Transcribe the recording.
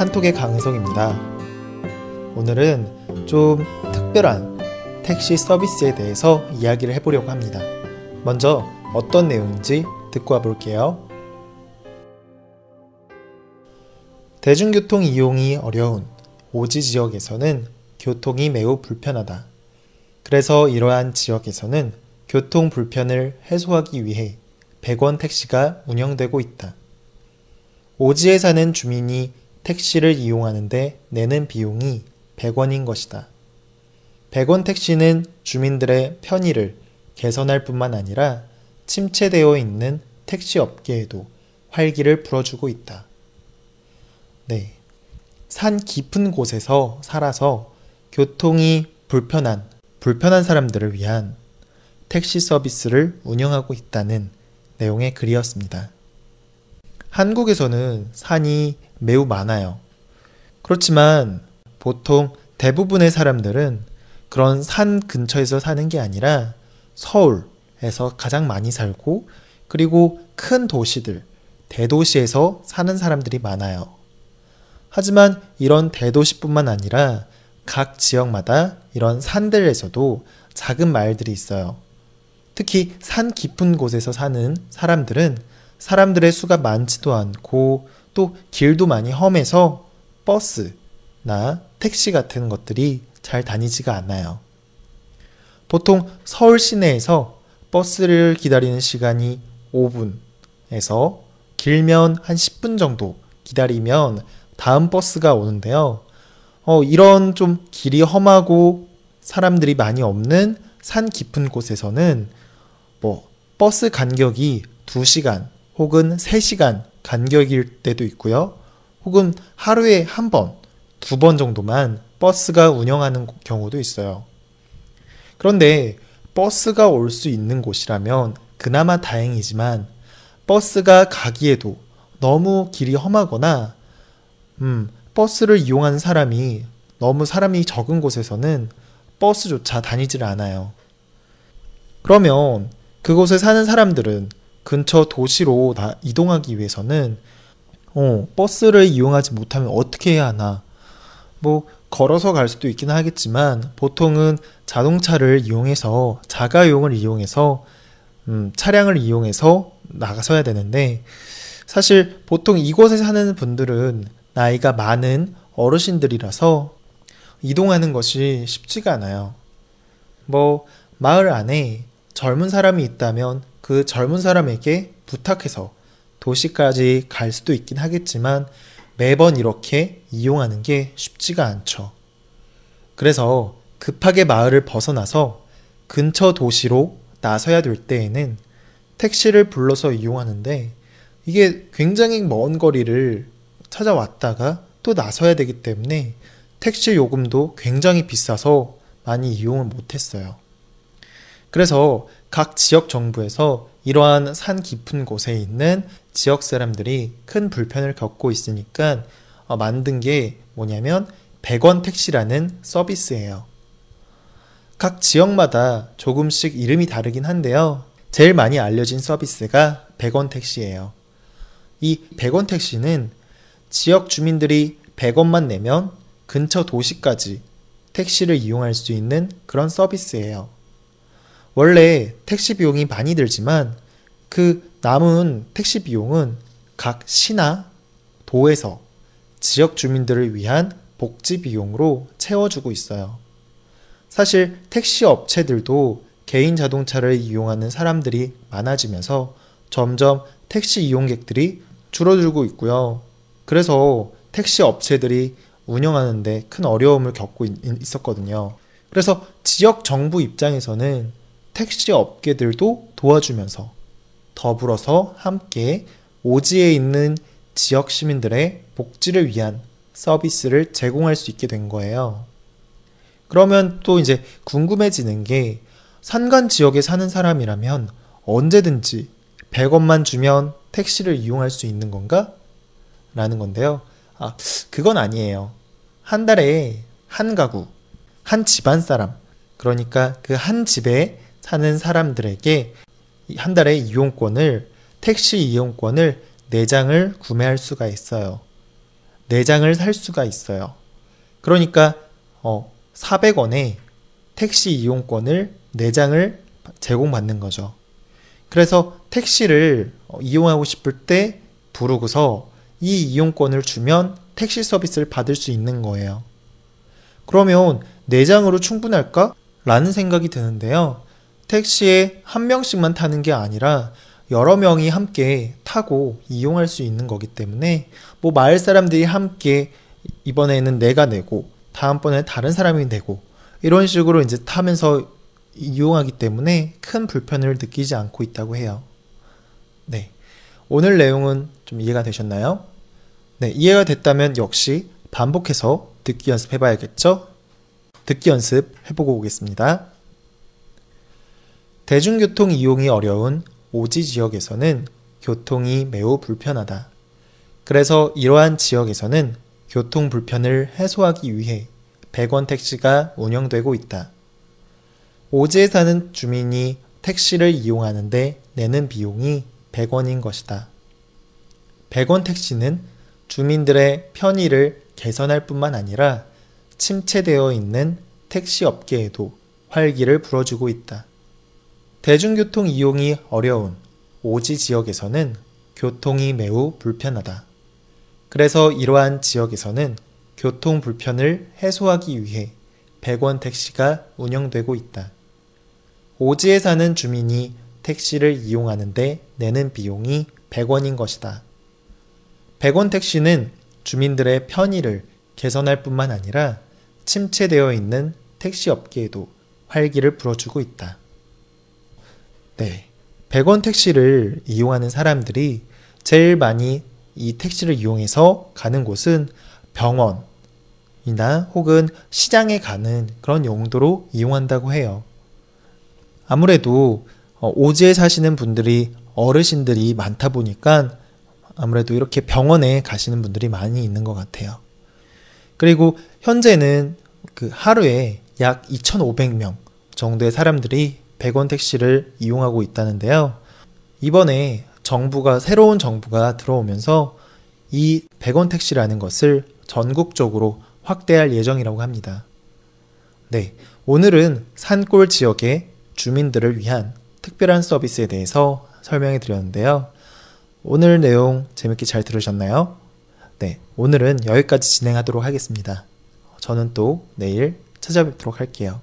한톡의 강은성입니다. 오늘은 좀 특별한 택시 서비스에 대해서 이야기를 해보려고 합니다. 먼저 어떤 내용인지 듣고 와볼게요. 대중교통 이용이 어려운 오지 지역에서는 교통이 매우 불편하다. 그래서 이러한 지역에서는 교통 불편을 해소하기 위해 100원 택시가 운영되고 있다. 오지에 사는 주민이 택시를 이용하는데 내는 비용이 100원인 것이다. 100원 택시는 주민들의 편의를 개선할 뿐만 아니라 침체되어 있는 택시 업계에도 활기를 불어주고 있다. 네. 산 깊은 곳에서 살아서 교통이 불편한, 불편한 사람들을 위한 택시 서비스를 운영하고 있다는 내용의 글이었습니다. 한국에서는 산이 매우 많아요. 그렇지만 보통 대부분의 사람들은 그런 산 근처에서 사는 게 아니라 서울에서 가장 많이 살고 그리고 큰 도시들, 대도시에서 사는 사람들이 많아요. 하지만 이런 대도시뿐만 아니라 각 지역마다 이런 산들에서도 작은 마을들이 있어요. 특히 산 깊은 곳에서 사는 사람들은 사람들의 수가 많지도 않고 또 길도 많이 험해서 버스나 택시 같은 것들이 잘 다니지가 않아요. 보통 서울 시내에서 버스를 기다리는 시간이 5분에서 길면 한 10분 정도 기다리면 다음 버스가 오는데요. 어, 이런 좀 길이 험하고 사람들이 많이 없는 산 깊은 곳에서는 뭐 버스 간격이 2시간 혹은 3시간 간격일 때도 있고요. 혹은 하루에 한 번, 두 번 정도만 버스가 운영하는 경우도 있어요. 그런데 버스가 올 수 있는 곳이라면 그나마 다행이지만 버스가 가기에도 너무 길이 험하거나 음, 버스를 이용하는 사람이 너무 사람이 적은 곳에서는 버스조차 다니질 않아요. 그러면 그곳에 사는 사람들은 근처 도시로 다 이동하기 위해서는 어, 버스를 이용하지 못하면 어떻게 해야 하나? 뭐 걸어서 갈 수도 있긴 하겠지만 보통은 자동차를 이용해서 자가용을 이용해서 음, 차량을 이용해서 나가서야 되는데 사실 보통 이곳에 사는 분들은 나이가 많은 어르신들이라서 이동하는 것이 쉽지가 않아요. 뭐 마을 안에 젊은 사람이 있다면 그 젊은 사람에게 부탁해서 도시까지 갈 수도 있긴 하겠지만 매번 이렇게 이용하는 게 쉽지가 않죠. 그래서 급하게 마을을 벗어나서 근처 도시로 나서야 될 때에는 택시를 불러서 이용하는데 이게 굉장히 먼 거리를 찾아왔다가 또 나서야 되기 때문에 택시 요금도 굉장히 비싸서 많이 이용을 못했어요. 그래서 각 지역 정부에서 이러한 산 깊은 곳에 있는 지역 사람들이 큰 불편을 겪고 있으니까 어, 만든 게 뭐냐면 100원 택시라는 서비스예요. 각 지역마다 조금씩 이름이 다르긴 한데요. 제일 많이 알려진 서비스가 100원 택시예요. 이 100원 택시는 지역 주민들이 100원만 내면 근처 도시까지 택시를 이용할 수 있는 그런 서비스예요. 원래 택시 비용이 많이 들지만 그 남은 택시 비용은 각 시나 도에서 지역 주민들을 위한 복지 비용으로 채워주고 있어요. 사실 택시 업체들도 개인 자동차를 이용하는 사람들이 많아지면서 점점 택시 이용객들이 줄어들고 있고요. 그래서 택시 업체들이 운영하는데 큰 어려움을 겪고 있었거든요. 그래서 지역 정부 입장에서는 택시 업계들도 도와주면서 더불어서 함께 오지에 있는 지역 시민들의 복지를 위한 서비스를 제공할 수 있게 된 거예요. 그러면 또 이제 궁금해지는 게 산간 지역에 사는 사람이라면 언제든지 100원만 주면 택시를 이용할 수 있는 건가? 라는 건데요. 아, 그건 아니에요. 한 달에 한 가구, 한 집안 사람, 그러니까 그 한 집에 사는 사람들에게 한 달에 이용권을, 택시 이용권을 4장을 구매할 수가 있어요. 4장을 살 수가 있어요. 그러니까 어, 400원에 택시 이용권을 4장을 제공받는 거죠. 그래서 택시를 어, 이용하고 싶을 때 부르고서 이 이용권을 주면 택시 서비스를 받을 수 있는 거예요. 그러면 4장으로 충분할까? 라는 생각이 드는데요. 택시에 한 명씩만 타는 게 아니라 여러 명이 함께 타고 이용할 수 있는 거기 때문에 뭐 마을 사람들이 함께 이번에는 내가 내고 다음번에 다른 사람이 내고 이런 식으로 이제 타면서 이용하기 때문에 큰 불편을 느끼지 않고 있다고 해요. 네. 오늘 내용은 좀 이해가 되셨나요? 네, 이해가 됐다면 역시 반복해서 듣기 연습해 봐야겠죠? 듣기 연습 해보고 오겠습니다. 대중교통 이용이 어려운 오지 지역에서는 교통이 매우 불편하다. 그래서 이러한 지역에서는 교통 불편을 해소하기 위해 100원 택시가 운영되고 있다. 오지에 사는 주민이 택시를 이용하는데 내는 비용이 100원인 것이다. 100원 택시는 주민들의 편의를 개선할 뿐만 아니라 침체되어 있는 택시 업계에도 활기를 불어주고 있다. 대중교통 이용이 어려운 오지 지역에서는 교통이 매우 불편하다. 그래서 이러한 지역에서는 교통 불편을 해소하기 위해 100원 택시가 운영되고 있다. 오지에 사는 주민이 택시를 이용하는데 내는 비용이 100원인 것이다. 100원 택시는 주민들의 편의를 개선할 뿐만 아니라 침체되어 있는 택시 업계에도 활기를 불어주고 있다. 네. 100원 택시를 이용하는 사람들이 제일 많이 이 택시를 이용해서 가는 곳은 병원이나 혹은 시장에 가는 그런 용도로 이용한다고 해요. 아무래도 어, 오지에 사시는 분들이 어르신들이 많다 보니까 아무래도 이렇게 병원에 가시는 분들이 많이 있는 것 같아요. 그리고 현재는 그 하루에 약 2,500명 정도의 사람들이 100원 택시를 이용하고 있다는데요. 이번에 정부가 새로운 정부가 들어오면서 이 100원 택시라는 것을 전국적으로 확대할 예정이라고 합니다. 네, 오늘은 산골 지역의 주민들을 위한 특별한 서비스에 대해서 설명해 드렸는데요. 오늘 내용 재밌게 잘 들으셨나요? 네, 오늘은 여기까지 진행하도록 하겠습니다. 저는 또 내일 찾아뵙도록 할게요.